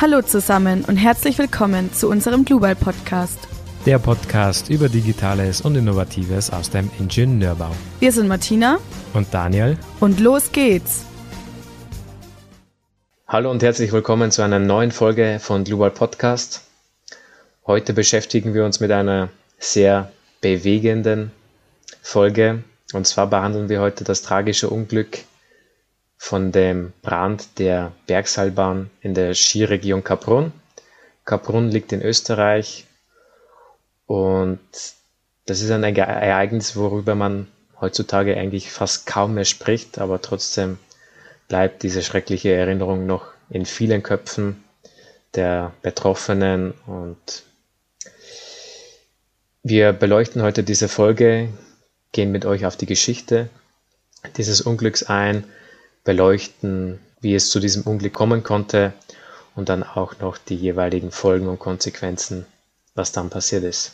Hallo zusammen und herzlich willkommen zu unserem Global Podcast. Der Podcast über Digitales und Innovatives aus dem Ingenieurbau. Wir sind Martina und Daniel und los geht's. Hallo und herzlich willkommen zu einer neuen Folge von Global Podcast. Heute beschäftigen wir uns mit einer sehr bewegenden Folge. Und zwar behandeln wir heute das tragische Unglück von dem Brand der Bergseilbahn in der Skiregion Kaprun. Kaprun liegt in Österreich und das ist ein Ereignis, worüber man heutzutage eigentlich fast kaum mehr spricht, aber trotzdem bleibt diese schreckliche Erinnerung noch in vielen Köpfen der Betroffenen und wir beleuchten heute diese Folge, gehen mit euch auf die Geschichte dieses Unglücks ein, beleuchten, wie es zu diesem Unglück kommen konnte und dann auch noch die jeweiligen Folgen und Konsequenzen, was dann passiert ist.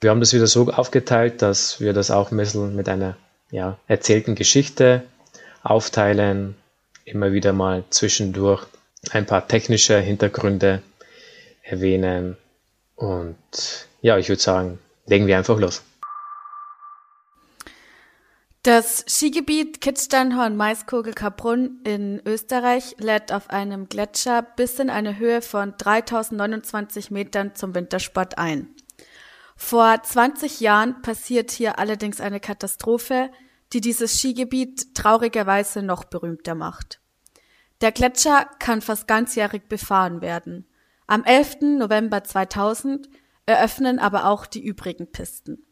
Wir haben das wieder so aufgeteilt, dass wir das auch ein bisschen mit einer ja, erzählten Geschichte aufteilen, immer wieder mal zwischendurch ein paar technische Hintergründe erwähnen und ja, ich würde sagen, legen wir einfach los. Das Skigebiet Kitzsteinhorn-Maiskogel-Kaprun in Österreich lädt auf einem Gletscher bis in eine Höhe von 3029 Metern zum Wintersport ein. Vor 20 Jahren passiert hier allerdings eine Katastrophe, die dieses Skigebiet traurigerweise noch berühmter macht. Der Gletscher kann fast ganzjährig befahren werden. Am 11. November 2000 eröffnen aber auch die übrigen Pisten.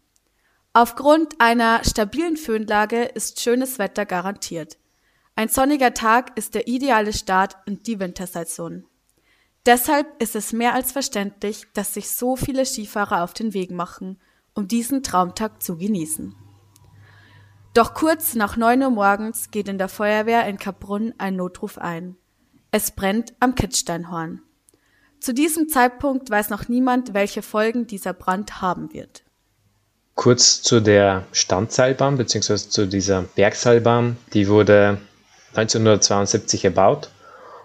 Aufgrund einer stabilen Föhnlage ist schönes Wetter garantiert. Ein sonniger Tag ist der ideale Start in die Wintersaison. Deshalb ist es mehr als verständlich, dass sich so viele Skifahrer auf den Weg machen, um diesen Traumtag zu genießen. Doch kurz nach neun Uhr morgens geht in der Feuerwehr in Kaprun ein Notruf ein. Es brennt am Kitzsteinhorn. Zu diesem Zeitpunkt weiß noch niemand, welche Folgen dieser Brand haben wird. Kurz zu der Standseilbahn bzw. zu dieser Bergseilbahn. Die wurde 1972 erbaut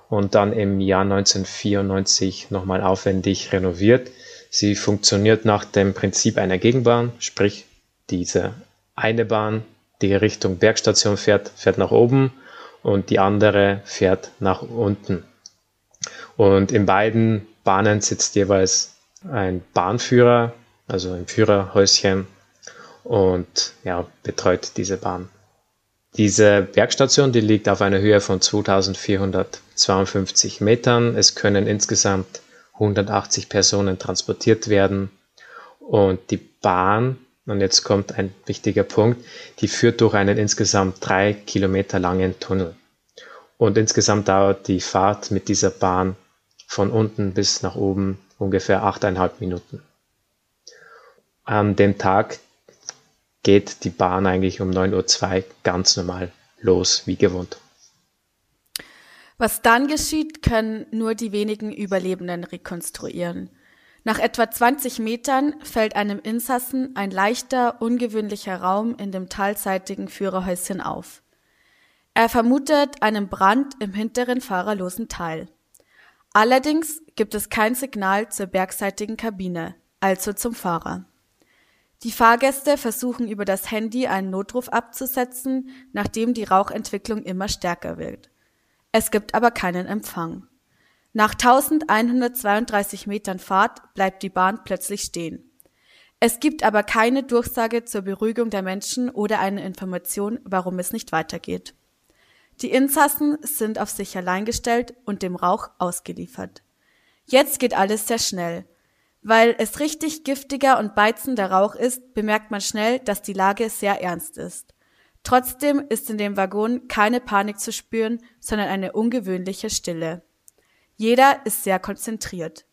und dann im Jahr 1994 nochmal aufwendig renoviert. Sie funktioniert nach dem Prinzip einer Gegenbahn, sprich diese eine Bahn, die Richtung Bergstation fährt, fährt nach oben und die andere fährt nach unten. Und in beiden Bahnen sitzt jeweils ein Bahnführer, also ein Führerhäuschen und ja, betreut diese Bahn. Diese Bergstation, die liegt auf einer Höhe von 2452 Metern. Es können insgesamt 180 Personen transportiert werden. Und die Bahn, und jetzt kommt ein wichtiger Punkt, die führt durch einen insgesamt drei Kilometer langen Tunnel. Und insgesamt dauert die Fahrt mit dieser Bahn von unten bis nach oben ungefähr achteinhalb Minuten. An dem Tag geht die Bahn eigentlich um 9.02 Uhr ganz normal los, wie gewohnt. Was dann geschieht, können nur die wenigen Überlebenden rekonstruieren. Nach etwa 20 Metern fällt einem Insassen ein leichter, ungewöhnlicher Raum in dem talseitigen Führerhäuschen auf. Er vermutet einen Brand im hinteren fahrerlosen Teil. Allerdings gibt es kein Signal zur bergseitigen Kabine, also zum Fahrer. Die Fahrgäste versuchen über das Handy einen Notruf abzusetzen, nachdem die Rauchentwicklung immer stärker wird. Es gibt aber keinen Empfang. Nach 1132 Metern Fahrt bleibt die Bahn plötzlich stehen. Es gibt aber keine Durchsage zur Beruhigung der Menschen oder eine Information, warum es nicht weitergeht. Die Insassen sind auf sich allein gestellt und dem Rauch ausgeliefert. Jetzt geht alles sehr schnell. Weil es richtig giftiger und beizender Rauch ist, bemerkt man schnell, dass die Lage sehr ernst ist. Trotzdem ist in dem Waggon keine Panik zu spüren, sondern eine ungewöhnliche Stille. Jeder ist sehr konzentriert.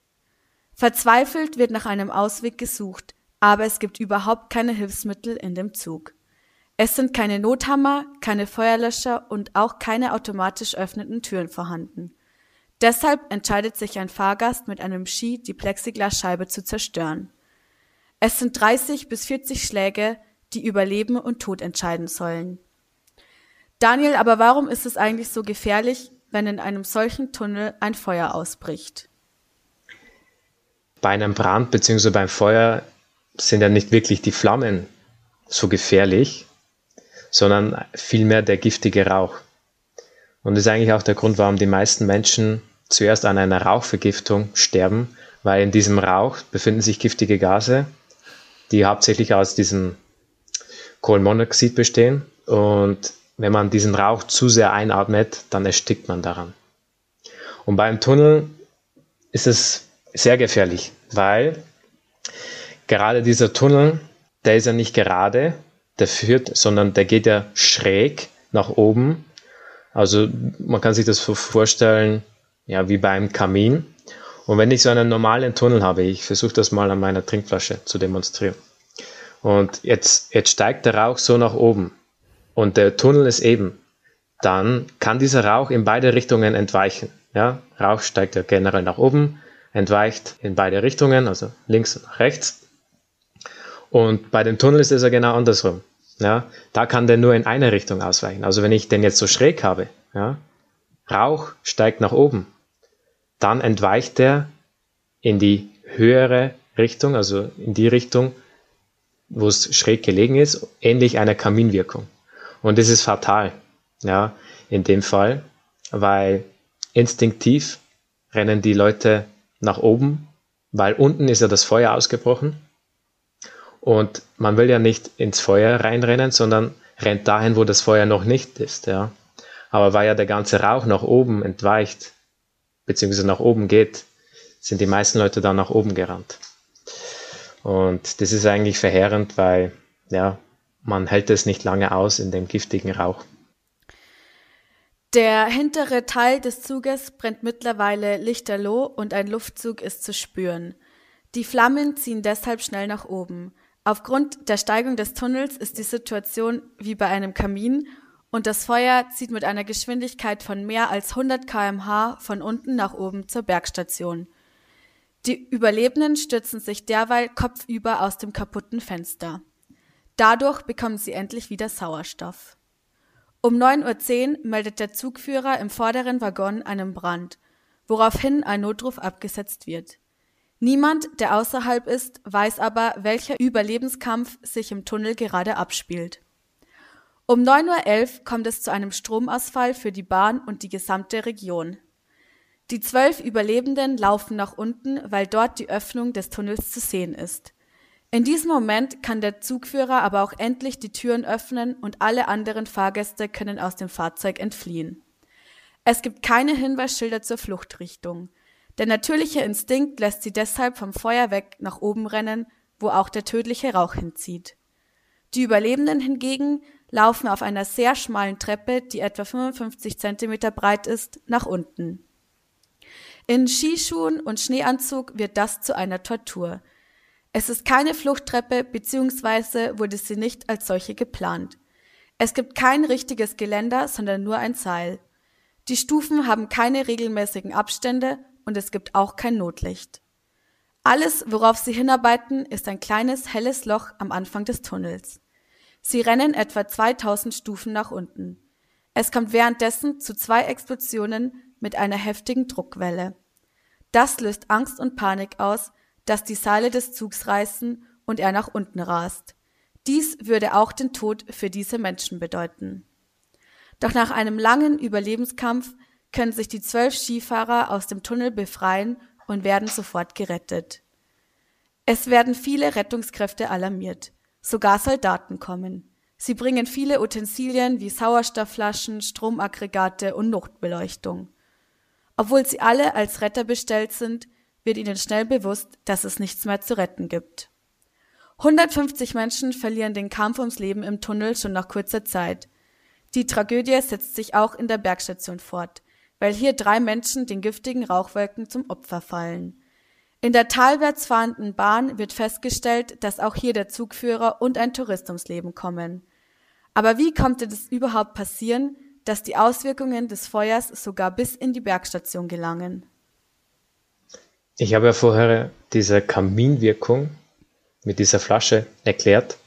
Verzweifelt wird nach einem Ausweg gesucht, aber es gibt überhaupt keine Hilfsmittel in dem Zug. Es sind keine Nothammer, keine Feuerlöscher und auch keine automatisch öffnenden Türen vorhanden. Deshalb entscheidet sich ein Fahrgast mit einem Ski, die Plexiglasscheibe zu zerstören. Es sind 30 bis 40 Schläge, die über Leben und Tod entscheiden sollen. Daniel, aber warum ist es eigentlich so gefährlich, wenn in einem solchen Tunnel ein Feuer ausbricht? Bei einem Brand bzw. beim Feuer sind ja nicht wirklich die Flammen so gefährlich, sondern vielmehr der giftige Rauch. Und das ist eigentlich auch der Grund, warum die meisten Menschen zuerst an einer Rauchvergiftung sterben, weil in diesem Rauch befinden sich giftige Gase, die hauptsächlich aus diesem Kohlenmonoxid bestehen. Und wenn man diesen Rauch zu sehr einatmet, dann erstickt man daran. Und beim Tunnel ist es sehr gefährlich, weil gerade dieser Tunnel, der ist ja nicht gerade, der führt, sondern der geht ja schräg nach oben. Also man kann sich das vorstellen, ja, wie beim Kamin. Und wenn ich so einen normalen Tunnel habe, ich versuche das mal an meiner Trinkflasche zu demonstrieren. Und jetzt, jetzt steigt der Rauch so nach oben und der Tunnel ist eben, dann kann dieser Rauch in beide Richtungen entweichen. Ja, Rauch steigt ja generell nach oben, entweicht in beide Richtungen, also links und rechts. Und bei dem Tunnel ist es ja genau andersrum. Ja, da kann der nur in eine Richtung ausweichen. Also wenn ich den jetzt so schräg habe, ja, Rauch steigt nach oben, dann entweicht der in die höhere Richtung, also in die Richtung, wo es schräg gelegen ist, ähnlich einer Kaminwirkung. Und das ist fatal, ja, in dem Fall, weil instinktiv rennen die Leute nach oben, weil unten ist ja das Feuer ausgebrochen und man will ja nicht ins Feuer reinrennen, sondern rennt dahin, wo das Feuer noch nicht ist, ja. Aber weil ja der ganze Rauch nach oben entweicht, beziehungsweise nach oben geht, sind die meisten Leute dann nach oben gerannt. Und das ist eigentlich verheerend, weil, ja, man hält es nicht lange aus in dem giftigen Rauch. Der hintere Teil des Zuges brennt mittlerweile lichterloh und ein Luftzug ist zu spüren. Die Flammen ziehen deshalb schnell nach oben. Aufgrund der Steigung des Tunnels ist die Situation wie bei einem Kamin und das Feuer zieht mit einer Geschwindigkeit von mehr als 100 kmh von unten nach oben zur Bergstation. Die Überlebenden stürzen sich derweil kopfüber aus dem kaputten Fenster. Dadurch bekommen sie endlich wieder Sauerstoff. Um 9.10 Uhr meldet der Zugführer im vorderen Waggon einen Brand, woraufhin ein Notruf abgesetzt wird. Niemand, der außerhalb ist, weiß aber, welcher Überlebenskampf sich im Tunnel gerade abspielt. Um 9.11 Uhr kommt es zu einem Stromausfall für die Bahn und die gesamte Region. Die zwölf Überlebenden laufen nach unten, weil dort die Öffnung des Tunnels zu sehen ist. In diesem Moment kann der Zugführer aber auch endlich die Türen öffnen und alle anderen Fahrgäste können aus dem Fahrzeug entfliehen. Es gibt keine Hinweisschilder zur Fluchtrichtung. Der natürliche Instinkt lässt sie deshalb vom Feuer weg nach oben rennen, wo auch der tödliche Rauch hinzieht. Die Überlebenden hingegen laufen auf einer sehr schmalen Treppe, die etwa 55 Zentimeter breit ist, nach unten. In Skischuhen und Schneeanzug wird das zu einer Tortur. Es ist keine Fluchttreppe bzw. wurde sie nicht als solche geplant. Es gibt kein richtiges Geländer, sondern nur ein Seil. Die Stufen haben keine regelmäßigen Abstände und es gibt auch kein Notlicht. Alles, worauf sie hinarbeiten, ist ein kleines helles Loch am Anfang des Tunnels. Sie rennen etwa 2000 Stufen nach unten. Es kommt währenddessen zu zwei Explosionen mit einer heftigen Druckwelle. Das löst Angst und Panik aus, dass die Seile des Zugs reißen und er nach unten rast. Dies würde auch den Tod für diese Menschen bedeuten. Doch nach einem langen Überlebenskampf können sich die zwölf Skifahrer aus dem Tunnel befreien und werden sofort gerettet. Es werden viele Rettungskräfte alarmiert. Sogar Soldaten kommen. Sie bringen viele Utensilien wie Sauerstoffflaschen, Stromaggregate und Notbeleuchtung. Obwohl sie alle als Retter bestellt sind, wird ihnen schnell bewusst, dass es nichts mehr zu retten gibt. 150 Menschen verlieren den Kampf ums Leben im Tunnel schon nach kurzer Zeit. Die Tragödie setzt sich auch in der Bergstation fort, weil hier drei Menschen den giftigen Rauchwolken zum Opfer fallen. In der talwärts fahrenden Bahn wird festgestellt, dass auch hier der Zugführer und ein Tourist ums Leben kommen. Aber wie konnte das überhaupt passieren, dass die Auswirkungen des Feuers sogar bis in die Bergstation gelangen? Ich habe ja vorher diese Kaminwirkung mit dieser Flasche erklärt.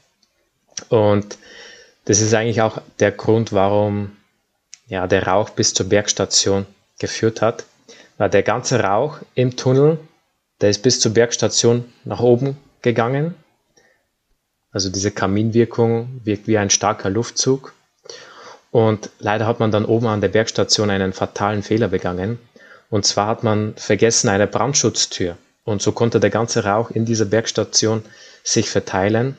Und das ist eigentlich auch der Grund, warum ja, der Rauch bis zur Bergstation geführt hat, war der ganze Rauch im Tunnel, der ist bis zur Bergstation nach oben gegangen. Also diese Kaminwirkung wirkt wie ein starker Luftzug. Und leider hat man dann oben an der Bergstation einen fatalen Fehler begangen. Und zwar hat man vergessen eine Brandschutztür. Und so konnte der ganze Rauch in dieser Bergstation sich verteilen.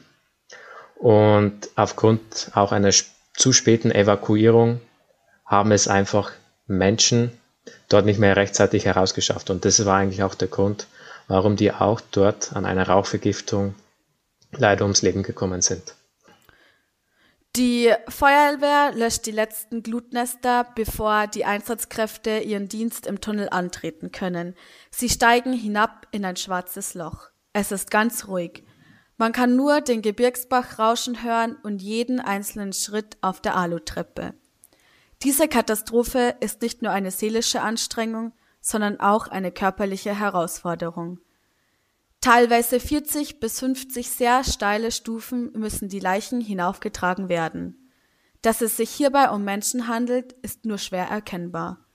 Und aufgrund auch einer zu späten Evakuierung haben es einfach Menschen dort nicht mehr rechtzeitig herausgeschafft. Und das war eigentlich auch der Grund, warum die auch dort an einer Rauchvergiftung leider ums Leben gekommen sind. Die Feuerwehr löscht die letzten Glutnester, bevor die Einsatzkräfte ihren Dienst im Tunnel antreten können. Sie steigen hinab in ein schwarzes Loch. Es ist ganz ruhig. Man kann nur den Gebirgsbach rauschen hören und jeden einzelnen Schritt auf der Alutreppe. Diese Katastrophe ist nicht nur eine seelische Anstrengung, sondern auch eine körperliche Herausforderung. Teilweise 40 bis 50 sehr steile Stufen müssen die Leichen hinaufgetragen werden. Dass es sich hierbei um Menschen handelt, ist nur schwer erkennbar.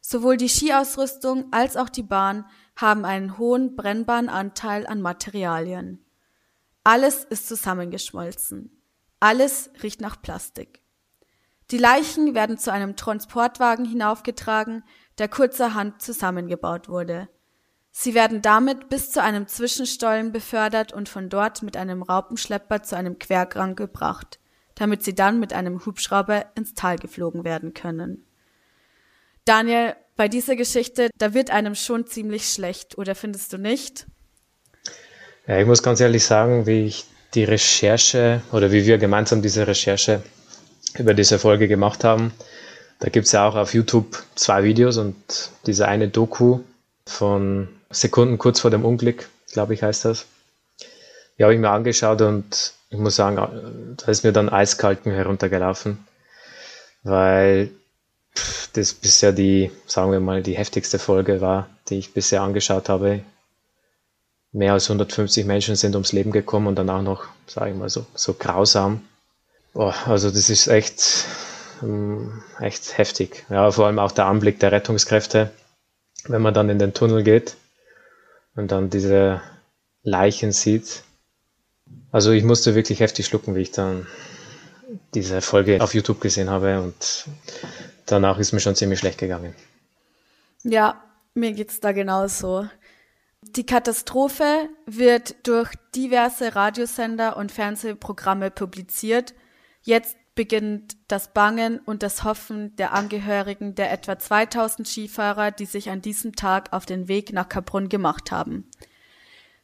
Sowohl die Skiausrüstung als auch die Bahn haben einen hohen brennbaren Anteil an Materialien. Alles ist zusammengeschmolzen. Alles riecht nach Plastik. Die Leichen werden zu einem Transportwagen hinaufgetragen, der kurzerhand zusammengebaut wurde. Sie werden damit bis zu einem Zwischenstollen befördert und von dort mit einem Raupenschlepper zu einem Quergang gebracht, damit sie dann mit einem Hubschrauber ins Tal geflogen werden können. Daniel, bei dieser Geschichte, da wird einem schon ziemlich schlecht, oder findest du nicht? Ja, ich muss ganz ehrlich sagen, wie ich die Recherche oder wie wir gemeinsam diese Recherche über diese Folge gemacht haben, da gibt es ja auch auf YouTube zwei Videos und diese eine Doku von Sekunden kurz vor dem Unglück, glaube ich, heißt das. Die habe ich mir angeschaut und ich muss sagen, da ist mir dann eiskalt heruntergelaufen, weil das bisher die, sagen wir mal, die heftigste Folge war, die ich bisher angeschaut habe. Mehr als 150 Menschen sind ums Leben gekommen und dann auch noch, sage ich mal, so, so grausam. Boah, also das ist echt, echt heftig. Ja, vor allem auch der Anblick der Rettungskräfte, wenn man dann in den Tunnel geht und dann diese Leichen sieht. Also ich musste wirklich heftig schlucken, wie ich dann diese Folge auf YouTube gesehen habe und danach ist mir schon ziemlich schlecht gegangen. Ja, mir geht's da genauso. Die Katastrophe wird durch diverse Radiosender und Fernsehprogramme publiziert. Jetzt beginnt das Bangen und das Hoffen der Angehörigen der etwa 2000 Skifahrer, die sich an diesem Tag auf den Weg nach Kaprun gemacht haben.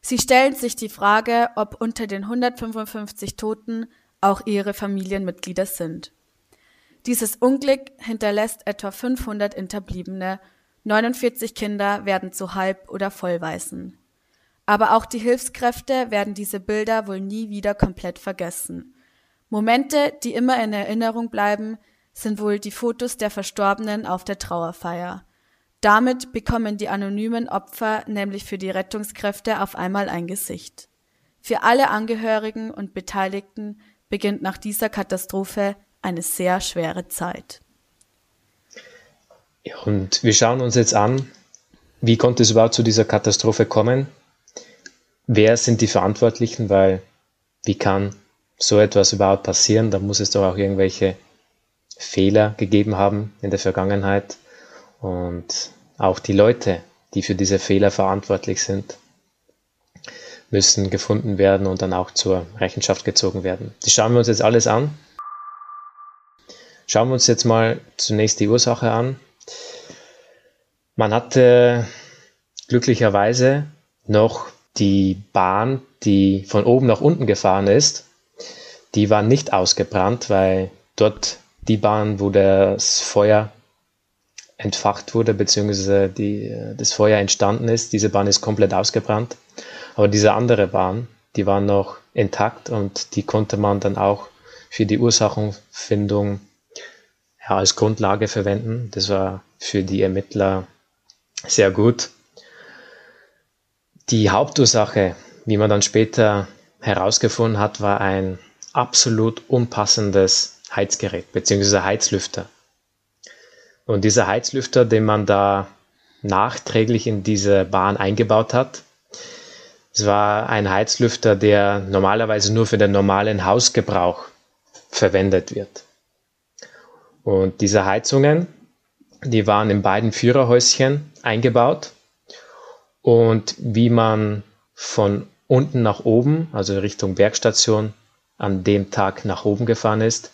Sie stellen sich die Frage, ob unter den 155 Toten auch ihre Familienmitglieder sind. Dieses Unglück hinterlässt etwa 500 Hinterbliebene, 49 Kinder werden zu Halb- oder Vollweißen. Aber auch die Hilfskräfte werden diese Bilder wohl nie wieder komplett vergessen. Momente, die immer in Erinnerung bleiben, sind wohl die Fotos der Verstorbenen auf der Trauerfeier. Damit bekommen die anonymen Opfer nämlich für die Rettungskräfte auf einmal ein Gesicht. Für alle Angehörigen und Beteiligten beginnt nach dieser Katastrophe eine sehr schwere Zeit. Und wir schauen uns jetzt an, wie konnte es überhaupt zu dieser Katastrophe kommen? Wer sind die Verantwortlichen? Weil wie kann so etwas überhaupt passieren, da muss es doch auch irgendwelche Fehler gegeben haben in der Vergangenheit. Und auch die Leute, die für diese Fehler verantwortlich sind, müssen gefunden werden und dann auch zur Rechenschaft gezogen werden. Das schauen wir uns jetzt alles an. Schauen wir uns jetzt mal zunächst die Ursache an. Man hatte glücklicherweise noch die Bahn, die von oben nach unten gefahren ist, die war nicht ausgebrannt, weil dort die Bahn, wo das Feuer entfacht wurde, beziehungsweise die, das Feuer entstanden ist, diese Bahn ist komplett ausgebrannt. Aber diese andere Bahn, die war noch intakt und die konnte man dann auch für die Ursachenfindung ja, als Grundlage verwenden. Das war für die Ermittler sehr gut. Die Hauptursache, wie man dann später herausgefunden hat, war ein absolut unpassendes Heizgerät bzw. Heizlüfter. Und dieser Heizlüfter, den man da nachträglich in diese Bahn eingebaut hat, es war ein Heizlüfter, der normalerweise nur für den normalen Hausgebrauch verwendet wird. Und diese Heizungen, die waren in beiden Führerhäuschen eingebaut. Und wie man von unten nach oben, also Richtung Bergstation, an dem Tag nach oben gefahren ist,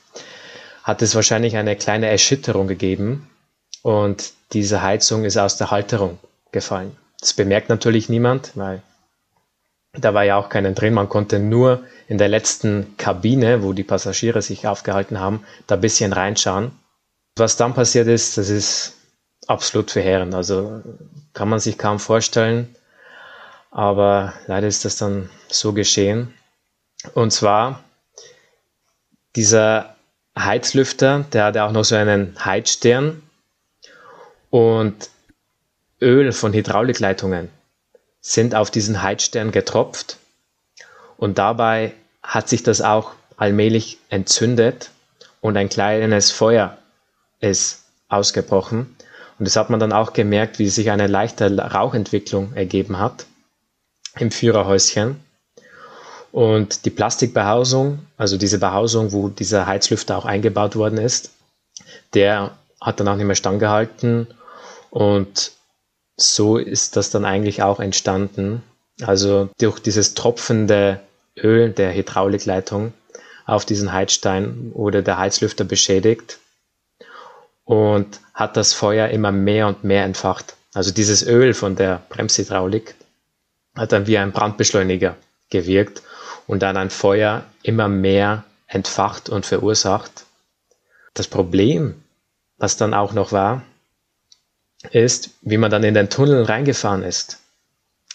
hat es wahrscheinlich eine kleine Erschütterung gegeben und diese Heizung ist aus der Halterung gefallen. Das bemerkt natürlich niemand, weil da war ja auch keinen drin. Man konnte nur in der letzten Kabine, wo die Passagiere sich aufgehalten haben, da ein bisschen reinschauen. Was dann passiert ist, das ist absolut verheerend. Also kann man sich kaum vorstellen. Aber leider ist das dann so geschehen. Und zwar dieser Heizlüfter, der hatte auch noch so einen Heizstern und Öl von Hydraulikleitungen sind auf diesen Heizstern getropft und dabei hat sich das auch allmählich entzündet und ein kleines Feuer ist ausgebrochen. Und das hat man dann auch gemerkt, wie sich eine leichte Rauchentwicklung ergeben hat im Führerhäuschen. Und die Plastikbehausung, also diese Behausung, wo dieser Heizlüfter auch eingebaut worden ist, der hat dann auch nicht mehr standgehalten und so ist das dann eigentlich auch entstanden. Also durch dieses tropfende Öl der Hydraulikleitung auf diesen Heizstein wurde der Heizlüfter beschädigt und hat das Feuer immer mehr und mehr entfacht. Also dieses Öl von der Bremshydraulik hat dann wie ein Brandbeschleuniger gewirkt und dann ein Feuer immer mehr entfacht und verursacht. Das Problem, was dann auch noch war, ist, wie man dann in den Tunnel reingefahren ist.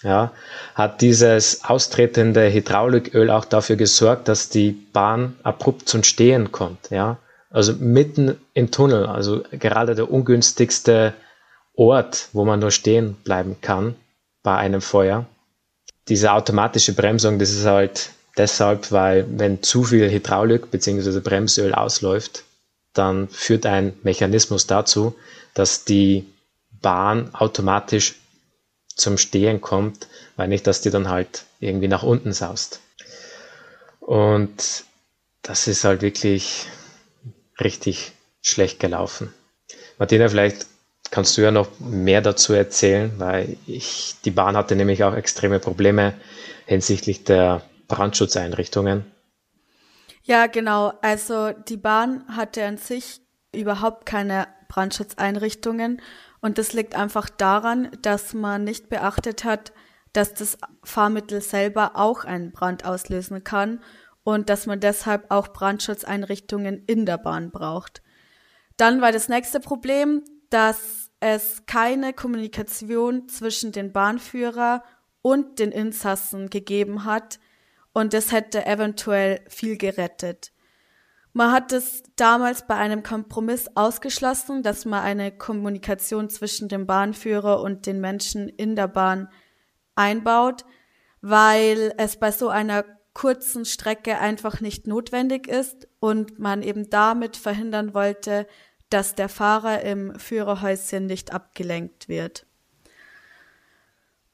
Ja, hat dieses austretende Hydrauliköl auch dafür gesorgt, dass die Bahn abrupt zum Stehen kommt. Ja, also mitten im Tunnel, also gerade der ungünstigste Ort, wo man nur stehen bleiben kann bei einem Feuer. Diese automatische Bremsung, das ist halt deshalb, weil wenn zu viel Hydraulik bzw. Bremsöl ausläuft, dann führt ein Mechanismus dazu, dass die Bahn automatisch zum Stehen kommt, weil nicht, dass die dann halt irgendwie nach unten saust. Und das ist halt wirklich richtig schlecht gelaufen. Martina, vielleicht kannst du ja noch mehr dazu erzählen, weil ich, die Bahn hatte nämlich auch extreme Probleme hinsichtlich der Brandschutzeinrichtungen. Ja, genau. Also die Bahn hatte an sich überhaupt keine Brandschutzeinrichtungen und das liegt einfach daran, dass man nicht beachtet hat, dass das Fahrmittel selber auch einen Brand auslösen kann und dass man deshalb auch Brandschutzeinrichtungen in der Bahn braucht. Dann war das nächste Problem, dass es keine Kommunikation zwischen den Bahnführer und den Insassen gegeben hat und das hätte eventuell viel gerettet. Man hat es damals bei einem Kompromiss ausgeschlossen, dass man eine Kommunikation zwischen dem Bahnführer und den Menschen in der Bahn einbaut, weil es bei so einer kurzen Strecke einfach nicht notwendig ist und man eben damit verhindern wollte, dass der Fahrer im Führerhäuschen nicht abgelenkt wird.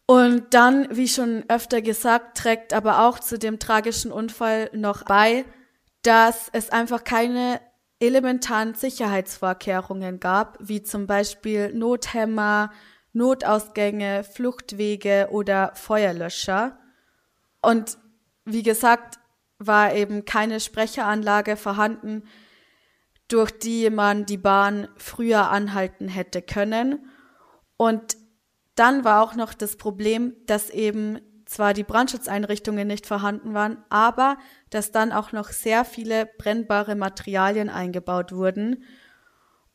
Und dann, wie schon öfter gesagt, trägt aber auch zu dem tragischen Unfall noch bei, dass es einfach keine elementaren Sicherheitsvorkehrungen gab, wie zum Beispiel Nothämmer, Notausgänge, Fluchtwege oder Feuerlöscher. Und wie gesagt, war eben keine Sprecheranlage vorhanden, durch die man die Bahn früher anhalten hätte können. Und dann war auch noch das Problem, dass eben zwar die Brandschutzeinrichtungen nicht vorhanden waren, aber dass dann auch noch sehr viele brennbare Materialien eingebaut wurden.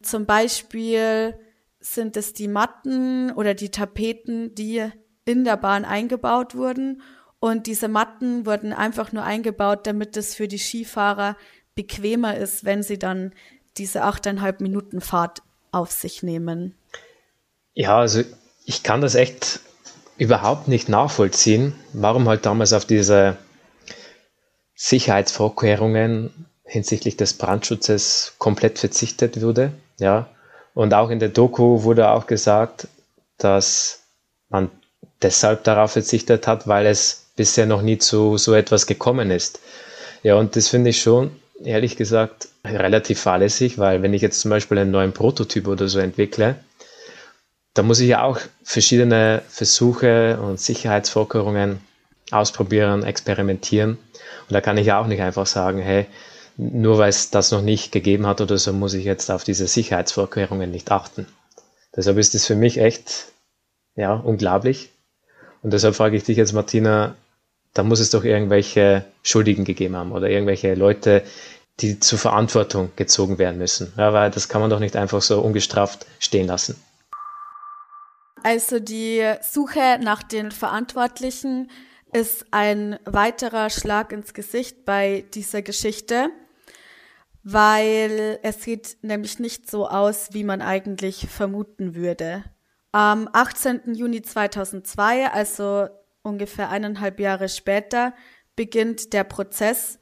Zum Beispiel sind es die Matten oder die Tapeten, die in der Bahn eingebaut wurden. Und diese Matten wurden einfach nur eingebaut, damit es für die Skifahrer bequemer ist, wenn sie dann diese achteinhalb Minuten Fahrt auf sich nehmen. Ja, also ich kann das echt überhaupt nicht nachvollziehen, warum halt damals auf diese Sicherheitsvorkehrungen hinsichtlich des Brandschutzes komplett verzichtet wurde. Ja, Und auch in der Doku wurde auch gesagt, dass man deshalb darauf verzichtet hat, weil es bisher noch nie zu so etwas gekommen ist. Ja, und das finde ich schon, ehrlich gesagt, relativ fahrlässig, weil wenn ich jetzt zum Beispiel einen neuen Prototyp oder so entwickle, da muss ich ja auch verschiedene Versuche und Sicherheitsvorkehrungen ausprobieren, experimentieren. Und da kann ich ja auch nicht einfach sagen, hey, nur weil es das noch nicht gegeben hat oder so, muss ich jetzt auf diese Sicherheitsvorkehrungen nicht achten. Deshalb ist es für mich echt, ja, unglaublich. Und deshalb frage ich dich jetzt, Martina, da muss es doch irgendwelche Schuldigen gegeben haben oder irgendwelche Leute, die zur Verantwortung gezogen werden müssen. Ja, weil das kann man doch nicht einfach so ungestraft stehen lassen. Also die Suche nach den Verantwortlichen ist ein weiterer Schlag ins Gesicht bei dieser Geschichte, weil es sieht nämlich nicht so aus, wie man eigentlich vermuten würde. Am 18. Juni 2002, also ungefähr eineinhalb Jahre später, beginnt der Prozess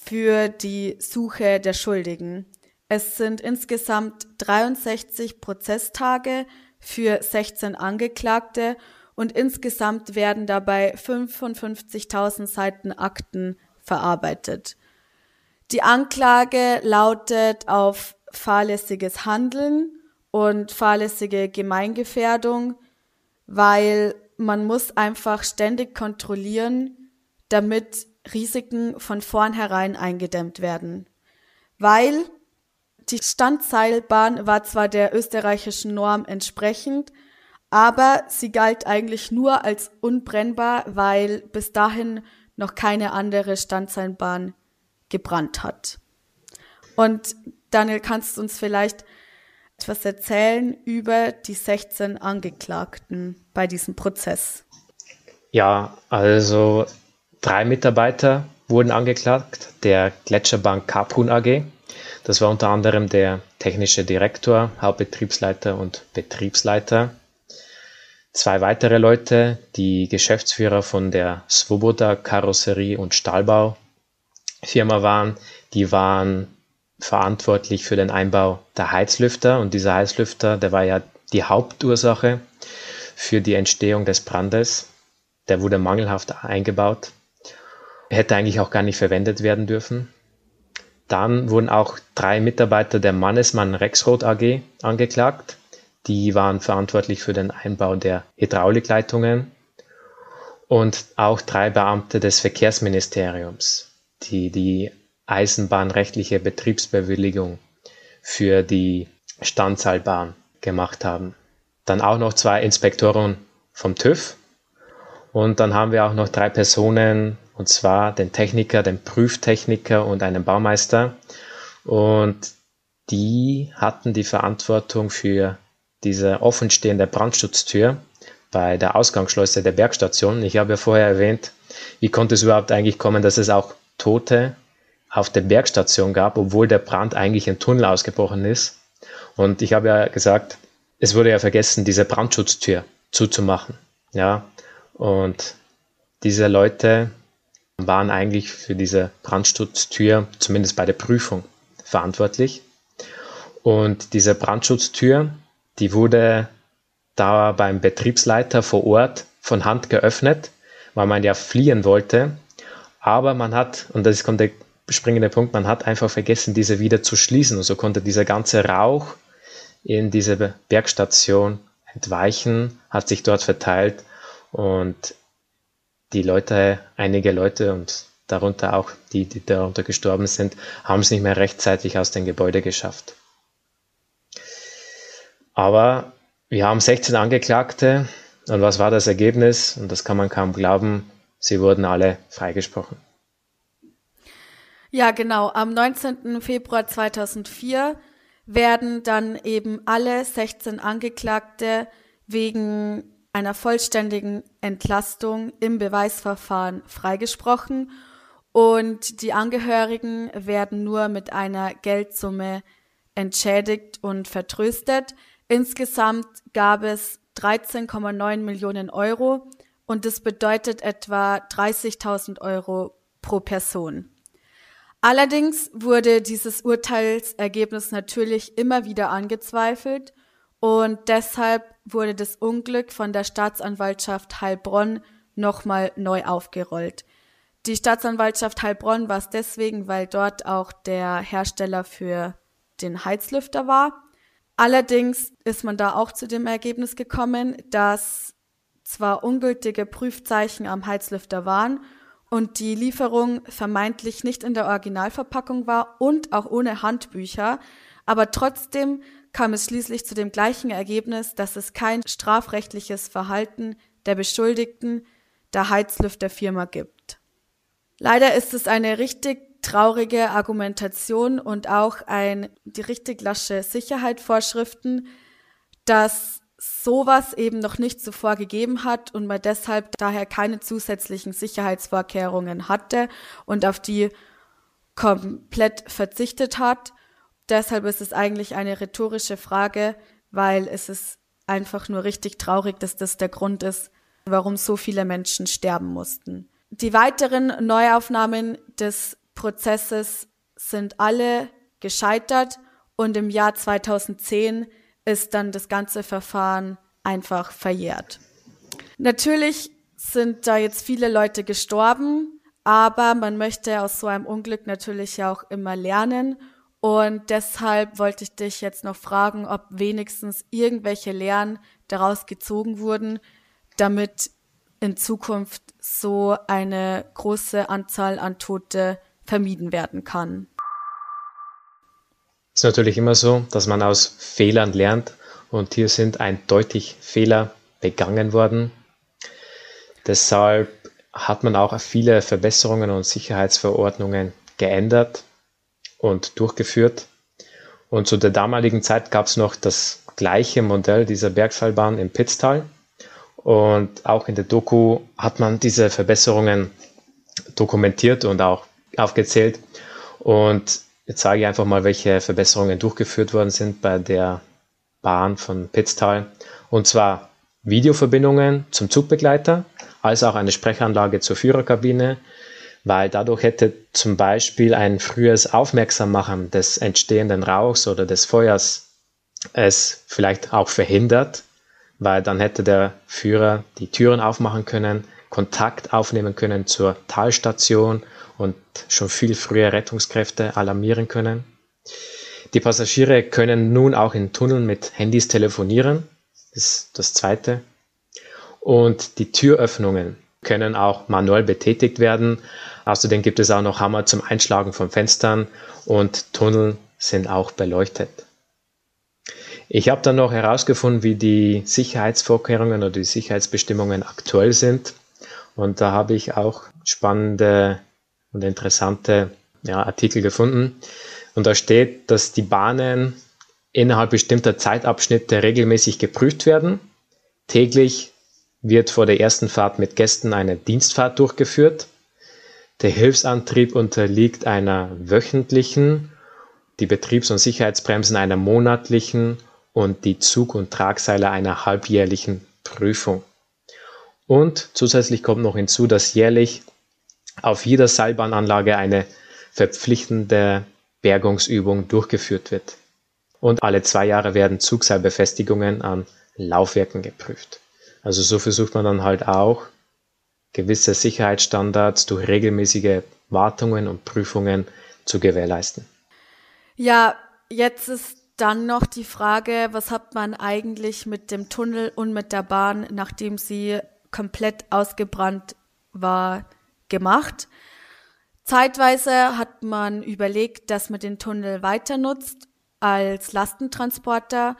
für die Suche der Schuldigen. Es sind insgesamt 63 Prozesstage für 16 Angeklagte und insgesamt werden dabei 55.000 Seiten Akten verarbeitet. Die Anklage lautet auf fahrlässiges Handeln und fahrlässige Gemeingefährdung, weil man muss einfach ständig kontrollieren, damit Risiken von vornherein eingedämmt werden. Weil die Standseilbahn war zwar der österreichischen Norm entsprechend, aber sie galt eigentlich nur als unbrennbar, weil bis dahin noch keine andere Standseilbahn gebrannt hat. Und Daniel, kannst du uns vielleicht etwas erzählen über die 16 Angeklagten bei diesem Prozess? Ja, also drei Mitarbeiter wurden angeklagt, der Gletscherbank Kapun AG, das war unter anderem der technische Direktor, Hauptbetriebsleiter und Betriebsleiter. Zwei weitere Leute, die Geschäftsführer von der Svoboda Karosserie und Stahlbau Firma waren, die waren verantwortlich für den Einbau der Heizlüfter und dieser Heizlüfter, der war ja die Hauptursache für die Entstehung des Brandes. Der wurde mangelhaft eingebaut, hätte eigentlich auch gar nicht verwendet werden dürfen. Dann wurden auch drei Mitarbeiter der Mannesmann Rexroth AG angeklagt. Die waren verantwortlich für den Einbau der Hydraulikleitungen und auch drei Beamte des Verkehrsministeriums, die die eisenbahnrechtliche Betriebsbewilligung für die Standseilbahn gemacht haben. Dann auch noch zwei Inspektoren vom TÜV und dann haben wir auch noch drei Personen und zwar den Techniker, den Prüftechniker und einen Baumeister. Und die hatten die Verantwortung für diese offenstehende Brandschutztür bei der Ausgangsschleuse der Bergstation. Ich habe ja vorher erwähnt, wie konnte es überhaupt eigentlich kommen, dass es auch Tote auf der Bergstation gab, obwohl der Brand eigentlich im Tunnel ausgebrochen ist. Und ich habe ja gesagt, es wurde ja vergessen, diese Brandschutztür zuzumachen. Ja, und diese Leute waren eigentlich für diese Brandschutztür, zumindest bei der Prüfung, verantwortlich. Und diese Brandschutztür, die wurde da beim Betriebsleiter vor Ort von Hand geöffnet, weil man ja fliehen wollte. Aber man hat, und das kommt der springende Punkt, man hat einfach vergessen, diese wieder zu schließen. Und so konnte dieser ganze Rauch in diese Bergstation entweichen, hat sich dort verteilt und die Leute, einige Leute und darunter auch die, die darunter gestorben sind, haben es nicht mehr rechtzeitig aus dem Gebäude geschafft. Aber wir haben 16 Angeklagte und was war das Ergebnis? Und das kann man kaum glauben, sie wurden alle freigesprochen. Ja, genau. Am 19. Februar 2004 werden dann eben alle 16 Angeklagte wegen einer vollständigen Entlastung im Beweisverfahren freigesprochen und die Angehörigen werden nur mit einer Geldsumme entschädigt und vertröstet. Insgesamt gab es 13,9 Millionen Euro und das bedeutet etwa 30.000 Euro pro Person. Allerdings wurde dieses Urteilsergebnis natürlich immer wieder angezweifelt und deshalb wurde das Unglück von der Staatsanwaltschaft Heilbronn nochmal neu aufgerollt. Die Staatsanwaltschaft Heilbronn war es deswegen, weil dort auch der Hersteller für den Heizlüfter war. Allerdings ist man da auch zu dem Ergebnis gekommen, dass zwar ungültige Prüfzeichen am Heizlüfter waren und die Lieferung vermeintlich nicht in der Originalverpackung war und auch ohne Handbücher, aber trotzdem kam es schließlich zu dem gleichen Ergebnis, dass es kein strafrechtliches Verhalten der Beschuldigten der Heizlüfterfirma gibt. Leider ist es eine richtig traurige Argumentation und auch ein die richtig lasche Sicherheitsvorschriften, dass sowas eben noch nicht zuvor gegeben hat und man deshalb daher keine zusätzlichen Sicherheitsvorkehrungen hatte und auf die komplett verzichtet hat. Deshalb ist es eigentlich eine rhetorische Frage, weil es ist einfach nur richtig traurig, dass das der Grund ist, warum so viele Menschen sterben mussten. Die weiteren Neuaufnahmen des Prozesses sind alle gescheitert und im Jahr 2010 ist dann das ganze Verfahren einfach verjährt. Natürlich sind da jetzt viele Leute gestorben, aber man möchte aus so einem Unglück natürlich auch immer lernen. Und deshalb wollte ich dich jetzt noch fragen, ob wenigstens irgendwelche Lehren daraus gezogen wurden, damit in Zukunft so eine große Anzahl an Tote vermieden werden kann. Es ist natürlich immer so, dass man aus Fehlern lernt und hier sind eindeutig Fehler begangen worden. Deshalb hat man auch viele Verbesserungen und Sicherheitsverordnungen geändert und durchgeführt. Und zu der damaligen Zeit gab es noch das gleiche Modell dieser Bergseilbahn im Pitztal. Und auch in der Doku hat man diese Verbesserungen dokumentiert und auch aufgezählt. Und Jetzt sage ich einfach mal, welche Verbesserungen durchgeführt worden sind bei der Bahn von Pitztal. Und zwar Videoverbindungen zum Zugbegleiter, als auch eine Sprechanlage zur Führerkabine, weil dadurch hätte zum Beispiel ein frühes Aufmerksammachen des entstehenden Rauchs oder des Feuers es vielleicht auch verhindert, weil dann hätte der Führer die Türen aufmachen können, Kontakt aufnehmen können zur Talstation und schon viel früher Rettungskräfte alarmieren können. Die Passagiere können nun auch in Tunneln mit Handys telefonieren. Das ist das zweite. Und die Türöffnungen können auch manuell betätigt werden. Außerdem gibt es auch noch Hammer zum Einschlagen von Fenstern und Tunnel sind auch beleuchtet. Ich habe dann noch herausgefunden, wie die Sicherheitsvorkehrungen oder die Sicherheitsbestimmungen aktuell sind. Und da habe ich auch spannende und interessante ja, Artikel gefunden. Und da steht, dass die Bahnen innerhalb bestimmter Zeitabschnitte regelmäßig geprüft werden. Täglich wird vor der ersten Fahrt mit Gästen eine Dienstfahrt durchgeführt. Der Hilfsantrieb unterliegt einer wöchentlichen, die Betriebs- und Sicherheitsbremsen einer monatlichen und die Zug- und Tragseile einer halbjährlichen Prüfung. Und zusätzlich kommt noch hinzu, dass jährlich auf jeder Seilbahnanlage eine verpflichtende Bergungsübung durchgeführt wird. Und alle zwei Jahre werden Zugseilbefestigungen an Laufwerken geprüft. Also so versucht man dann halt auch gewisse Sicherheitsstandards durch regelmäßige Wartungen und Prüfungen zu gewährleisten. Ja, jetzt ist dann noch die Frage, was hat man eigentlich mit dem Tunnel und mit der Bahn, nachdem sie komplett ausgebrannt war, gemacht. Zeitweise hat man überlegt, dass man den Tunnel weiter nutzt als Lastentransporter.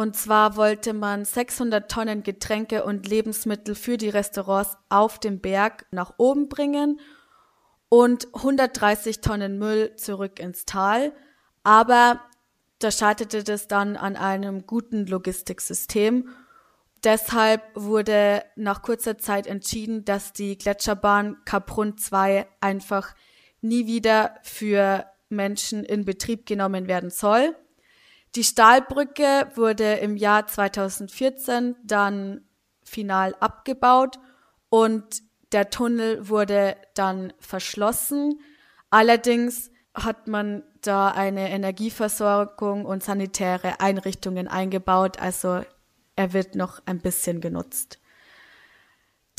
Und zwar wollte man 600 Tonnen Getränke und Lebensmittel für die Restaurants auf dem Berg nach oben bringen und 130 Tonnen Müll zurück ins Tal. Aber da scheiterte das dann an einem guten Logistiksystem Deshalb wurde nach kurzer Zeit entschieden, dass die Gletscherbahn Kaprun 2 einfach nie wieder für Menschen in Betrieb genommen werden soll. Die Stahlbrücke wurde im Jahr 2014 dann final abgebaut und der Tunnel wurde dann verschlossen. Allerdings hat man da eine Energieversorgung und sanitäre Einrichtungen eingebaut, also er wird noch ein bisschen genutzt.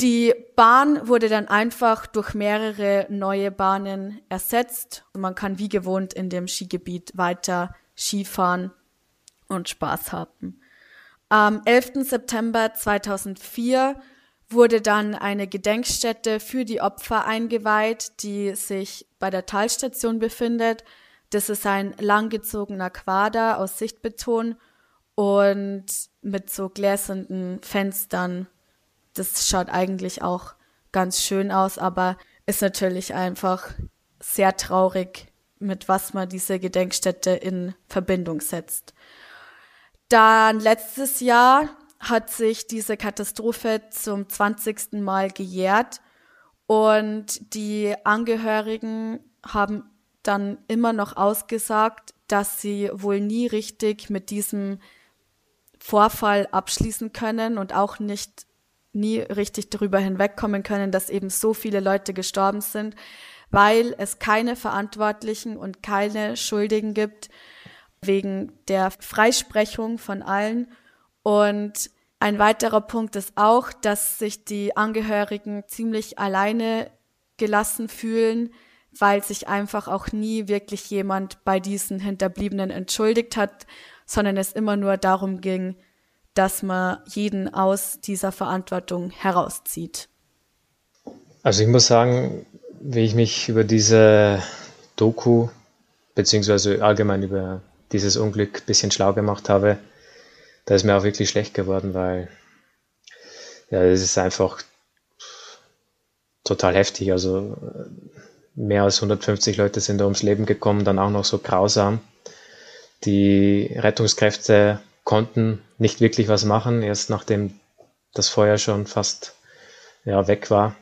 Die Bahn wurde dann einfach durch mehrere neue Bahnen ersetzt man kann wie gewohnt in dem Skigebiet weiter Skifahren und Spaß haben. Am 11. September 2004 wurde dann eine Gedenkstätte für die Opfer eingeweiht, die sich bei der Talstation befindet. Das ist ein langgezogener Quader aus Sichtbeton und mit so gläsernden Fenstern. Das schaut eigentlich auch ganz schön aus, aber ist natürlich einfach sehr traurig, mit was man diese Gedenkstätte in Verbindung setzt. Dann letztes Jahr hat sich diese Katastrophe zum 20. Mal gejährt und die Angehörigen haben dann immer noch ausgesagt, dass sie wohl nie richtig mit diesem Vorfall abschließen können und auch nicht nie richtig darüber hinwegkommen können, dass eben so viele Leute gestorben sind, weil es keine Verantwortlichen und keine Schuldigen gibt wegen der Freisprechung von allen. Und ein weiterer Punkt ist auch, dass sich die Angehörigen ziemlich alleine gelassen fühlen, weil sich einfach auch nie wirklich jemand bei diesen Hinterbliebenen entschuldigt hat, sondern es immer nur darum ging, dass man jeden aus dieser Verantwortung herauszieht. Also ich muss sagen, wie ich mich über diese Doku beziehungsweise allgemein über dieses Unglück ein bisschen schlau gemacht habe, da ist mir auch wirklich schlecht geworden, weil ja, es ist einfach total heftig. Also mehr als 150 Leute sind da ums Leben gekommen, dann auch noch so grausam. Die Rettungskräfte konnten nicht wirklich was machen, erst nachdem das Feuer schon fast ja, weg war.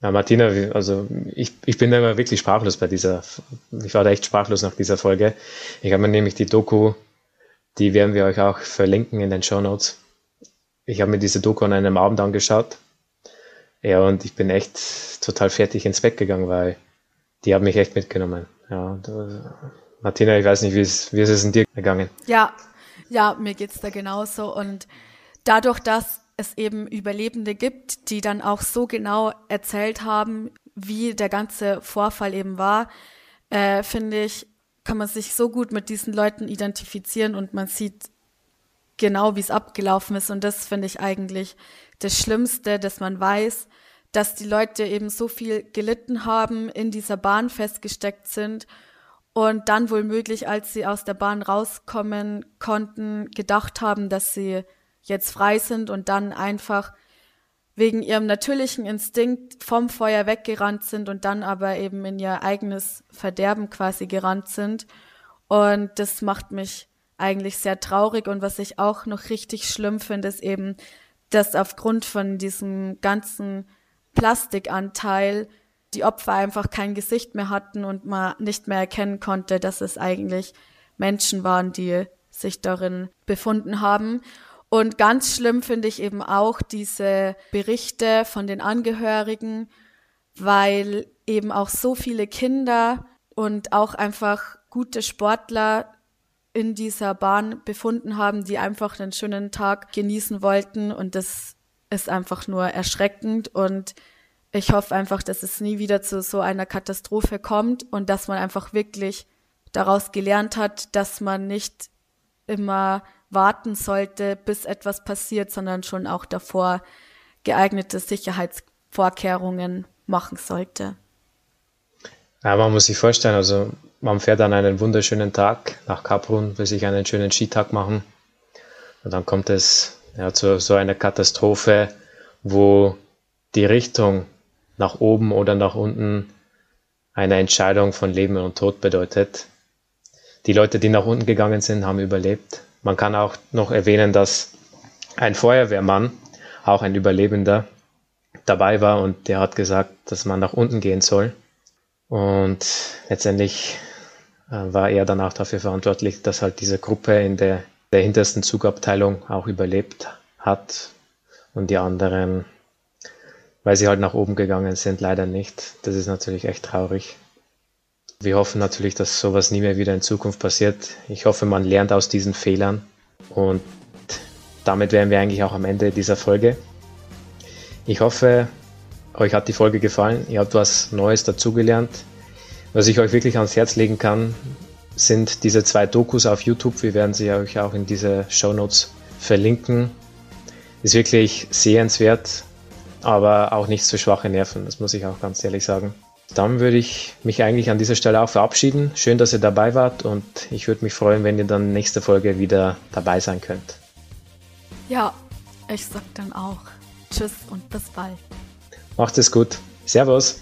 Ja, Martina, also ich, ich bin da immer wirklich sprachlos bei dieser, ich war da echt sprachlos nach dieser Folge. Ich habe mir nämlich die Doku, die werden wir euch auch verlinken in den Show Notes. Ich habe mir diese Doku an einem Abend angeschaut. Ja, und ich bin echt total fertig ins Bett gegangen, weil die haben mich echt mitgenommen. Ja, da, Martina, ich weiß nicht, wie es, wie ist es in dir gegangen? Ja, ja, mir geht's da genauso. Und dadurch, dass es eben Überlebende gibt, die dann auch so genau erzählt haben, wie der ganze Vorfall eben war, äh, finde ich, kann man sich so gut mit diesen Leuten identifizieren und man sieht genau, wie es abgelaufen ist. Und das finde ich eigentlich das Schlimmste, dass man weiß, dass die Leute eben so viel gelitten haben, in dieser Bahn festgesteckt sind und dann wohl möglich, als sie aus der Bahn rauskommen konnten, gedacht haben, dass sie jetzt frei sind und dann einfach wegen ihrem natürlichen Instinkt vom Feuer weggerannt sind und dann aber eben in ihr eigenes Verderben quasi gerannt sind. Und das macht mich eigentlich sehr traurig. Und was ich auch noch richtig schlimm finde, ist eben, dass aufgrund von diesem ganzen Plastikanteil die Opfer einfach kein Gesicht mehr hatten und man nicht mehr erkennen konnte, dass es eigentlich Menschen waren, die sich darin befunden haben. Und ganz schlimm finde ich eben auch diese Berichte von den Angehörigen, weil eben auch so viele Kinder und auch einfach gute Sportler in dieser Bahn befunden haben, die einfach einen schönen Tag genießen wollten. Und das ist einfach nur erschreckend. Und ich hoffe einfach, dass es nie wieder zu so einer Katastrophe kommt und dass man einfach wirklich daraus gelernt hat, dass man nicht immer warten sollte, bis etwas passiert, sondern schon auch davor geeignete Sicherheitsvorkehrungen machen sollte. Ja, man muss sich vorstellen, also man fährt an einen wunderschönen Tag nach Kaprun, will sich einen schönen Skitag machen. Und dann kommt es ja, zu so einer Katastrophe, wo die Richtung nach oben oder nach unten eine Entscheidung von Leben und Tod bedeutet. Die Leute, die nach unten gegangen sind, haben überlebt. Man kann auch noch erwähnen, dass ein Feuerwehrmann, auch ein Überlebender, dabei war und der hat gesagt, dass man nach unten gehen soll. Und letztendlich äh, war er dann auch dafür verantwortlich, dass halt diese Gruppe in der, der hintersten Zugabteilung auch überlebt hat und die anderen weil sie halt nach oben gegangen sind, leider nicht. Das ist natürlich echt traurig. Wir hoffen natürlich, dass sowas nie mehr wieder in Zukunft passiert. Ich hoffe, man lernt aus diesen Fehlern. Und damit wären wir eigentlich auch am Ende dieser Folge. Ich hoffe, euch hat die Folge gefallen. Ihr habt was Neues dazugelernt. Was ich euch wirklich ans Herz legen kann, sind diese zwei Dokus auf YouTube. Wir werden sie euch auch in diese Show Notes verlinken. Ist wirklich sehenswert, aber auch nicht für schwache Nerven. Das muss ich auch ganz ehrlich sagen. Dann würde ich mich eigentlich an dieser Stelle auch verabschieden. Schön, dass ihr dabei wart und ich würde mich freuen, wenn ihr dann nächste Folge wieder dabei sein könnt. Ja, ich sag dann auch Tschüss und bis bald. Macht es gut. Servus.